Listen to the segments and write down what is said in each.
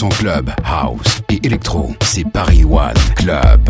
100% club, house et électro. C'est Paris One Club.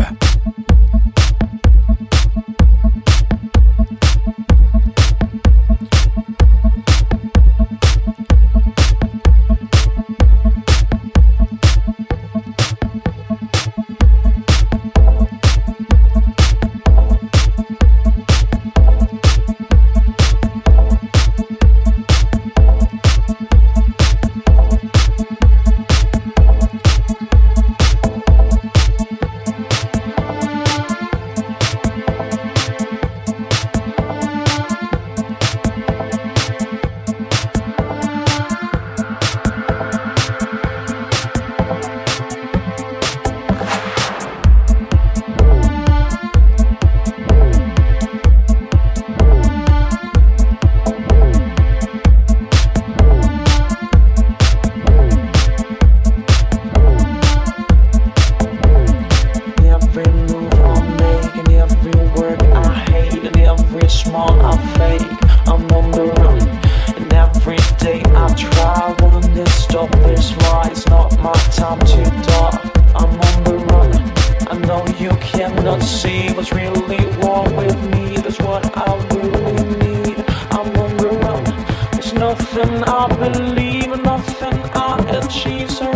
nothing I believe, nothing I achieve. So